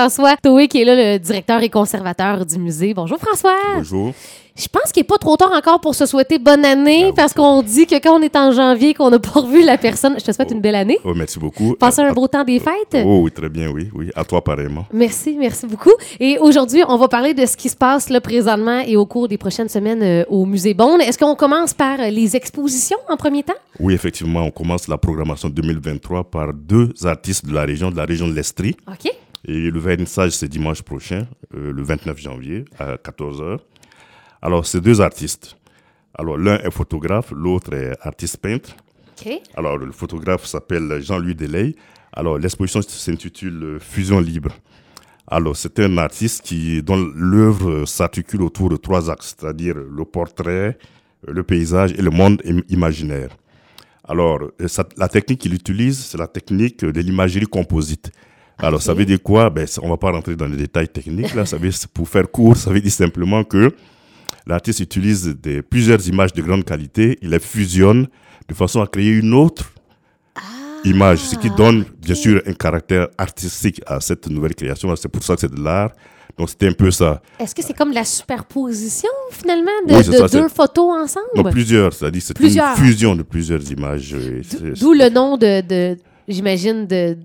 François Toé, qui est là, le directeur et conservateur du musée. Bonjour François. Bonjour. Je pense qu'il n'est pas trop tard encore pour se souhaiter bonne année, parce qu'on dit que quand on est en janvier, qu'on n'a pas revu la personne, je te souhaite une belle année. Oh, merci beaucoup. Passez un À- beau temps des fêtes. Oh, oui, très bien, oui, oui. À toi, pareillement. Merci, merci beaucoup. Et aujourd'hui, on va parler de ce qui se passe là, présentement et au cours des prochaines semaines euh, au Musée Bond. Est-ce qu'on commence par euh, les expositions en premier temps? Oui, effectivement, on commence la programmation 2023 par deux artistes de la région, de la région de l'Estrie. OK. Et le vernissage, c'est dimanche prochain, euh, le 29 janvier, à 14h. Alors, ces deux artistes. Alors, l'un est photographe, l'autre est artiste peintre. OK. Alors, le photographe s'appelle Jean-Louis Delay. Alors, l'exposition s'intitule Fusion libre. Alors, c'est un artiste qui, dont l'œuvre s'articule autour de trois axes, c'est-à-dire le portrait, le paysage et le monde im- imaginaire. Alors, euh, la technique qu'il utilise, c'est la technique de l'imagerie composite. Alors, ça veut dire quoi? Ben, On va pas rentrer dans les détails techniques. Là, ça veut, pour faire court, ça veut dire simplement que l'artiste utilise des, plusieurs images de grande qualité, il les fusionne de façon à créer une autre image, ce qui donne bien sûr un caractère artistique à cette nouvelle création. C'est pour ça que c'est de l'art. Donc c'était un peu ça. Est-ce que c'est comme la superposition, finalement, de, Oui, c'est de ça, c'est- deux photos ensemble? Plusieurs, c'est-à-dire c'est une fusion de plusieurs images. D'où le nom de, de j'imagine, de,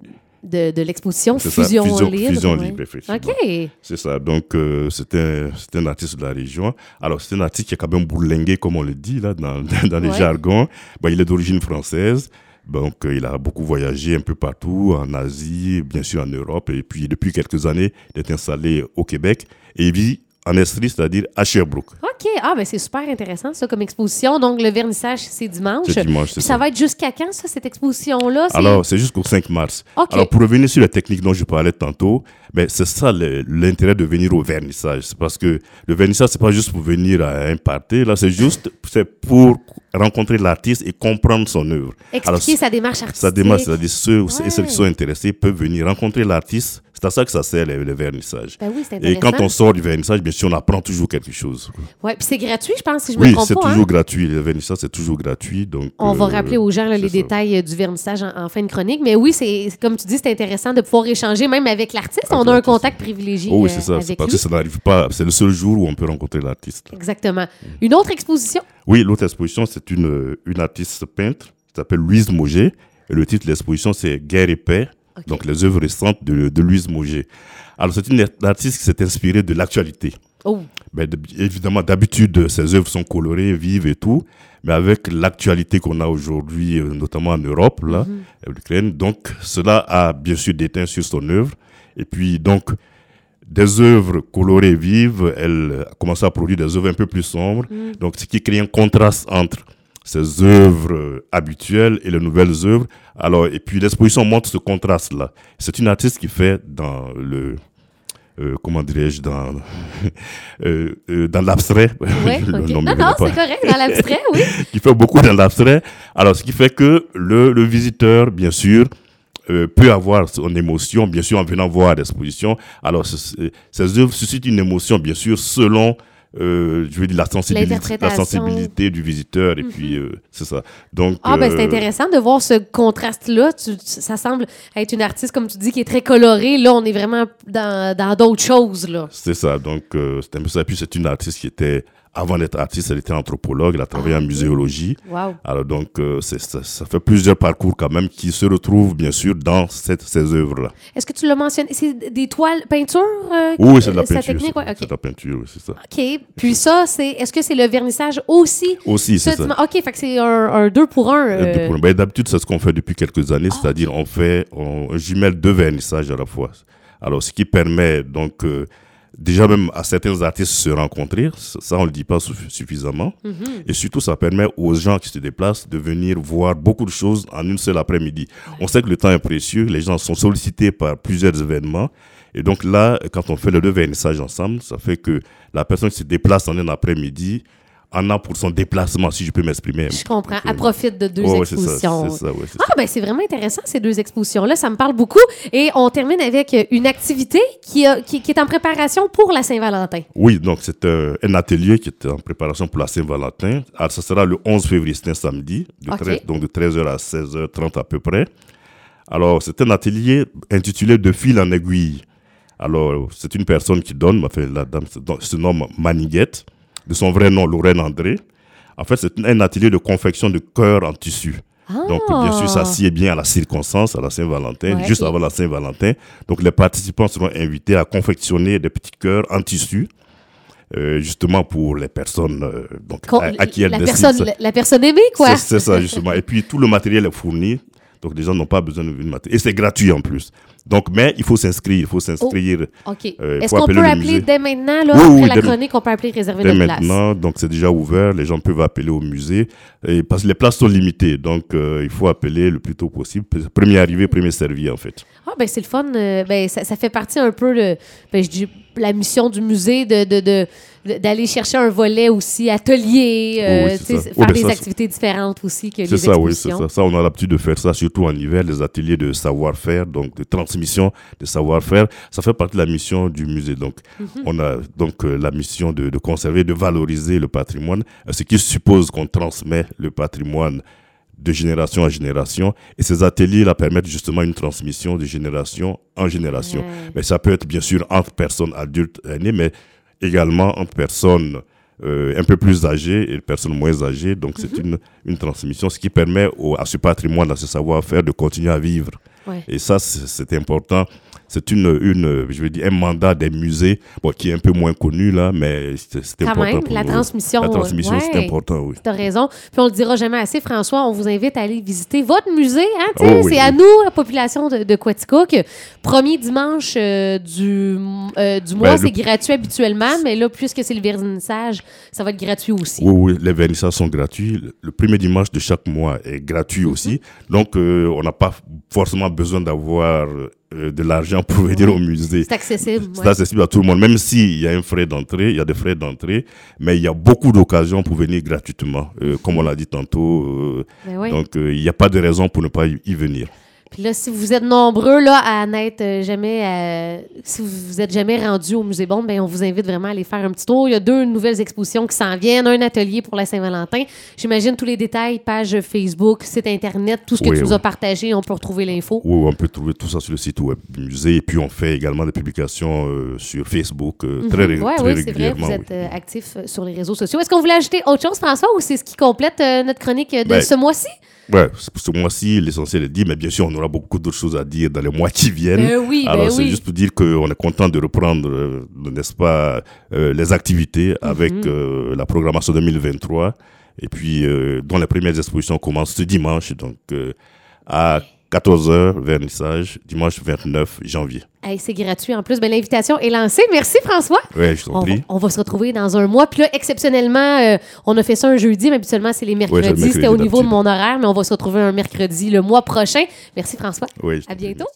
de, de l'exposition Fusion, fusion, Libre. fusion ouais. libre, effectivement. OK. C'est ça. Donc, euh, c'est un, un artiste de la région. Alors, c'est un artiste qui est quand même bourlingué, comme on le dit, là, dans, dans les Ouais. jargons. Bon, il est d'origine française. Donc, euh, il a beaucoup voyagé un peu partout, en Asie, bien sûr en Europe. Et puis, depuis quelques années, il est installé au Québec. Et il vit en Estrie, c'est-à-dire à Sherbrooke. OK. Ah, ben c'est super intéressant, ça, comme exposition. Donc, le vernissage, c'est dimanche. C'est dimanche, Puis ça. ça va être jusqu'à quand, ça, cette exposition-là? C'est- Alors, c'est jusqu'au 5 mars. OK. Alors, pour revenir sur la technique dont je parlais tantôt, ben, c'est ça l'intérêt de venir au vernissage. C'est parce que le vernissage, c'est pas juste pour venir à un party, là, c'est juste c'est pour rencontrer l'artiste et comprendre son œuvre. Expliquer sa démarche artistique. Ça démarre, c'est-à-dire ceux Ouais. et ceux qui sont intéressés peuvent venir rencontrer l'artiste. C'est à ça que ça sert le, le vernissage. Ben oui, c'est et quand on sort du vernissage, bien sûr, on apprend toujours quelque chose. Ouais, puis c'est gratuit, je pense, si je me Oui, trompe c'est pas. hein? toujours gratuit. Le vernissage, c'est toujours gratuit. Donc, On va euh, rappeler aux gens là, les c'est ça. détails euh, du vernissage en, en fin de chronique. Mais oui, c'est c'est- comme tu dis, c'est intéressant de pouvoir échanger même avec l'artiste. On a un contact privilégié Oh, oui, euh, c'est ça. C'est avec parce lui. que ça n'arrive pas. C'est le seul jour où on peut rencontrer l'artiste. Exactement. Une autre exposition? Oui, l'autre exposition, c'est une, une artiste peintre qui s'appelle Louise Mauger. Et le titre de l'exposition, c'est Guerre et paix. Donc, les œuvres récentes de, de Louise Mauger. Alors, c'est une artiste qui s'est inspirée de l'actualité. Oh, Ben, de- évidemment, d'habitude, ses œuvres sont colorées, vives et tout. Mais avec l'actualité qu'on a aujourd'hui, euh, notamment en Europe, là, en Ukraine, donc cela a bien sûr déteint sur son œuvre. Et puis, donc, des œuvres colorées, vives, elle a commencé à produire des œuvres un peu plus sombres. Donc, ce qui crée un contraste entre ces œuvres habituelles et les nouvelles œuvres. Alors, et puis l'exposition montre ce contraste-là. C'est une artiste qui fait dans le, euh, comment dirais-je, dans, euh, euh, dans l'abstrait. ouais, Le ok. nom Non, non, c'est correct, dans l'abstrait, oui. qui fait beaucoup dans l'abstrait. Alors, ce qui fait que le, le visiteur, bien sûr, peut avoir son émotion, bien sûr, en venant voir l'exposition. Alors, ces œuvres suscitent une émotion, bien sûr, selon, euh, je veux dire, la sensibilité, la L'interprétation. sensibilité du visiteur. Et puis, euh, c'est ça. Donc, Ah, ben c'est euh, intéressant de voir ce contraste-là. Ça semble être une artiste, comme tu dis, qui est très colorée. Là, on est vraiment dans dans d'autres choses, là. C'est ça. Donc, c'est un peu ça. Et puis, c'est une artiste qui était, avant d'être artiste, elle était anthropologue. Elle a travaillé Ah, en ok. muséologie. Wow. Alors, donc, euh, ça, ça fait plusieurs parcours quand même qui se retrouvent, bien sûr, dans cette, ces œuvres-là. Est-ce que tu l'as mentionné? C'est des toiles peinture? euh, Oui, c'est de la peinture. technique? c'est- de la peinture, oui, c'est ça. OK. Puis ça, c'est est-ce que c'est le vernissage aussi? Aussi, c'est Ce ça. OK, fait que c'est un, un deux pour un. Euh, ben, D'habitude, c'est ce qu'on fait depuis quelques années, c'est-à-dire on fait, on, on jumelle deux vernissages à la fois. Alors, ce qui permet donc euh, déjà même à certains artistes se rencontrer, ça on le dit pas suffi- suffisamment, mhm. et surtout ça permet aux gens qui se déplacent de venir voir beaucoup de choses en une seule après-midi. On sait que le temps est précieux, les gens sont sollicités par plusieurs événements, et donc là, quand on fait les deux vernissages ensemble, ça fait que la personne qui se déplace en un après-midi en a pour son déplacement, si je peux m'exprimer. Je comprends. Donc, Elle profite de deux ouais, ça, expositions. c'est ça, ouais, Ah, ben c'est vraiment intéressant, ces deux expositions-là. Ça me parle beaucoup. Et on termine avec euh, une activité qui, a- qui, qui est en préparation pour la Saint-Valentin. Oui, donc c'est un, un atelier qui est en préparation pour la Saint-Valentin. Alors, ça sera le 11 février, c'est un samedi, de Ok. 13 donc de 13h à 16h30 à peu près. Alors, c'est un atelier intitulé De fil en aiguille. Alors, c'est une personne qui donne, enfin, la dame se nomme Maniguette, de son vrai nom, Lorraine André. En fait, c'est un atelier de confection de cœurs en tissu. Donc, bien sûr, ça sied bien à la circonstance, à la Saint-Valentin, Ouais. juste avant la Saint-Valentin. Donc, les participants seront invités à confectionner des petits cœurs en tissu, euh, justement pour les personnes euh, donc, Con- à, à qui elles la, personne, la, la personne aimée, quoi. C'est ça, justement. Et puis, tout le matériel est fourni. Donc, les gens n'ont pas besoin de matériel. Et c'est gratuit en plus. Donc, mais il faut s'inscrire. Il faut s'inscrire OK. Euh, Est-ce qu'on peut le appeler musée. dès maintenant, là, Oui, après oui, la dès- chronique, on peut appeler réserver dès notre place? maintenant. Donc, c'est déjà ouvert. Les gens peuvent appeler au musée. Et parce que les places sont limitées. Donc, euh, il faut appeler le plus tôt possible. Premier arrivé, premier servi, en fait. Ah, ben c'est le fun. euh, ben, ça, ça fait partie un peu de ben, je dis, la mission du musée de, de, d'aller chercher un volet aussi atelier, euh, Oui, sais, ça. faire Oui, ben des ça, activités différentes aussi que les C'est ça, oui, c'est ça. Ça, on a l'habitude de faire ça, surtout en hiver, les ateliers de savoir-faire, donc de transmission de savoir-faire. Ça fait partie de la mission du musée. Donc, Mhm. on a donc euh, la mission de, de conserver, de valoriser le patrimoine, euh, ce qui suppose qu'on transmet le patrimoine de génération en génération. Et ces ateliers-là permettent justement une transmission de génération en génération. Mais ça peut être bien sûr entre personnes adultes aînées, mais également entre personnes euh, un peu plus âgées et personnes moins âgées. Donc c'est Mhm. une, une transmission, ce qui permet au- à ce patrimoine, à ce savoir-faire de continuer à vivre. Ouais. Et ça, c'est important. C'est une, une, je veux dire, un mandat des musées, bon, qui est un peu moins connu là, mais c'est important. même, pour la nous. transmission, La transmission, c'est important, oui. Tu as raison. Puis on le dira jamais assez, François. On vous invite à aller visiter votre musée. Hein, Oh oui, c'est à nous, la population de, de Quaticook. Premier dimanche euh, du, euh, du mois, Ben, c'est le- gratuit habituellement, mais là, puisque c'est le vernissage, ça va être gratuit aussi. Oui, oui, les vernissages sont gratuits. Le- Le premier dimanche de chaque mois est gratuit Mhm. aussi. Donc, euh, on n'a pas forcément besoin d'avoir euh, de l'argent pour venir au musée. C'est accessible. C'est ouais. accessible à tout le monde, même s'il y a un frais d'entrée, il y a des frais d'entrée, mais il y a beaucoup d'occasions pour venir gratuitement, euh, comme on l'a dit tantôt. euh, oui. Donc, euh, il n'y a pas de raison pour ne pas y venir. Puis là, si vous êtes nombreux là, à n'être euh, jamais, euh, si vous vous êtes jamais rendu au Musée Bond, ben on vous invite vraiment à aller faire un petit tour. Il y a deux nouvelles expositions qui s'en viennent, un atelier pour la Saint-Valentin. J'imagine tous les détails, page Facebook, site internet, tout ce que Oui, tu nous as partagé, on peut retrouver l'info. Oui, on peut trouver tout ça sur le site web du musée. Et puis, on fait également des publications euh, sur Facebook euh, très, ré- Mhm. Ouais, très oui, c'est vrai, régulièrement. vous êtes euh, actif sur les réseaux sociaux. Est-ce qu'on voulait ajouter autre chose, François, ou c'est ce qui complète notre chronique de Ben, ce mois-ci? Ouais, c'est- ce mois-ci, l'essentiel est dit, mais bien sûr, on aura beaucoup d'autres choses à dire dans les mois qui viennent. Ben oui, ben Alors, c'est oui. juste pour dire qu'on est content de reprendre, euh, n'est-ce pas, euh, les activités avec Mhm. euh, la programmation 2023. Et puis, euh, dont les premières expositions commencent ce dimanche, donc euh, à 14h, vernissage, dimanche 29 janvier. Hey, c'est gratuit en plus. Ben, L'invitation est lancée. Merci, François. Ouais, je t'en On va, prie. on va se retrouver dans un mois. Puis là, exceptionnellement, euh, on a fait ça un jeudi, mais habituellement, c'est les mercredis. mercredi C'était au niveau de mon horaire, mais on va se retrouver un mercredi le mois prochain. Merci, François. Ouais, je À t'en prie. bientôt.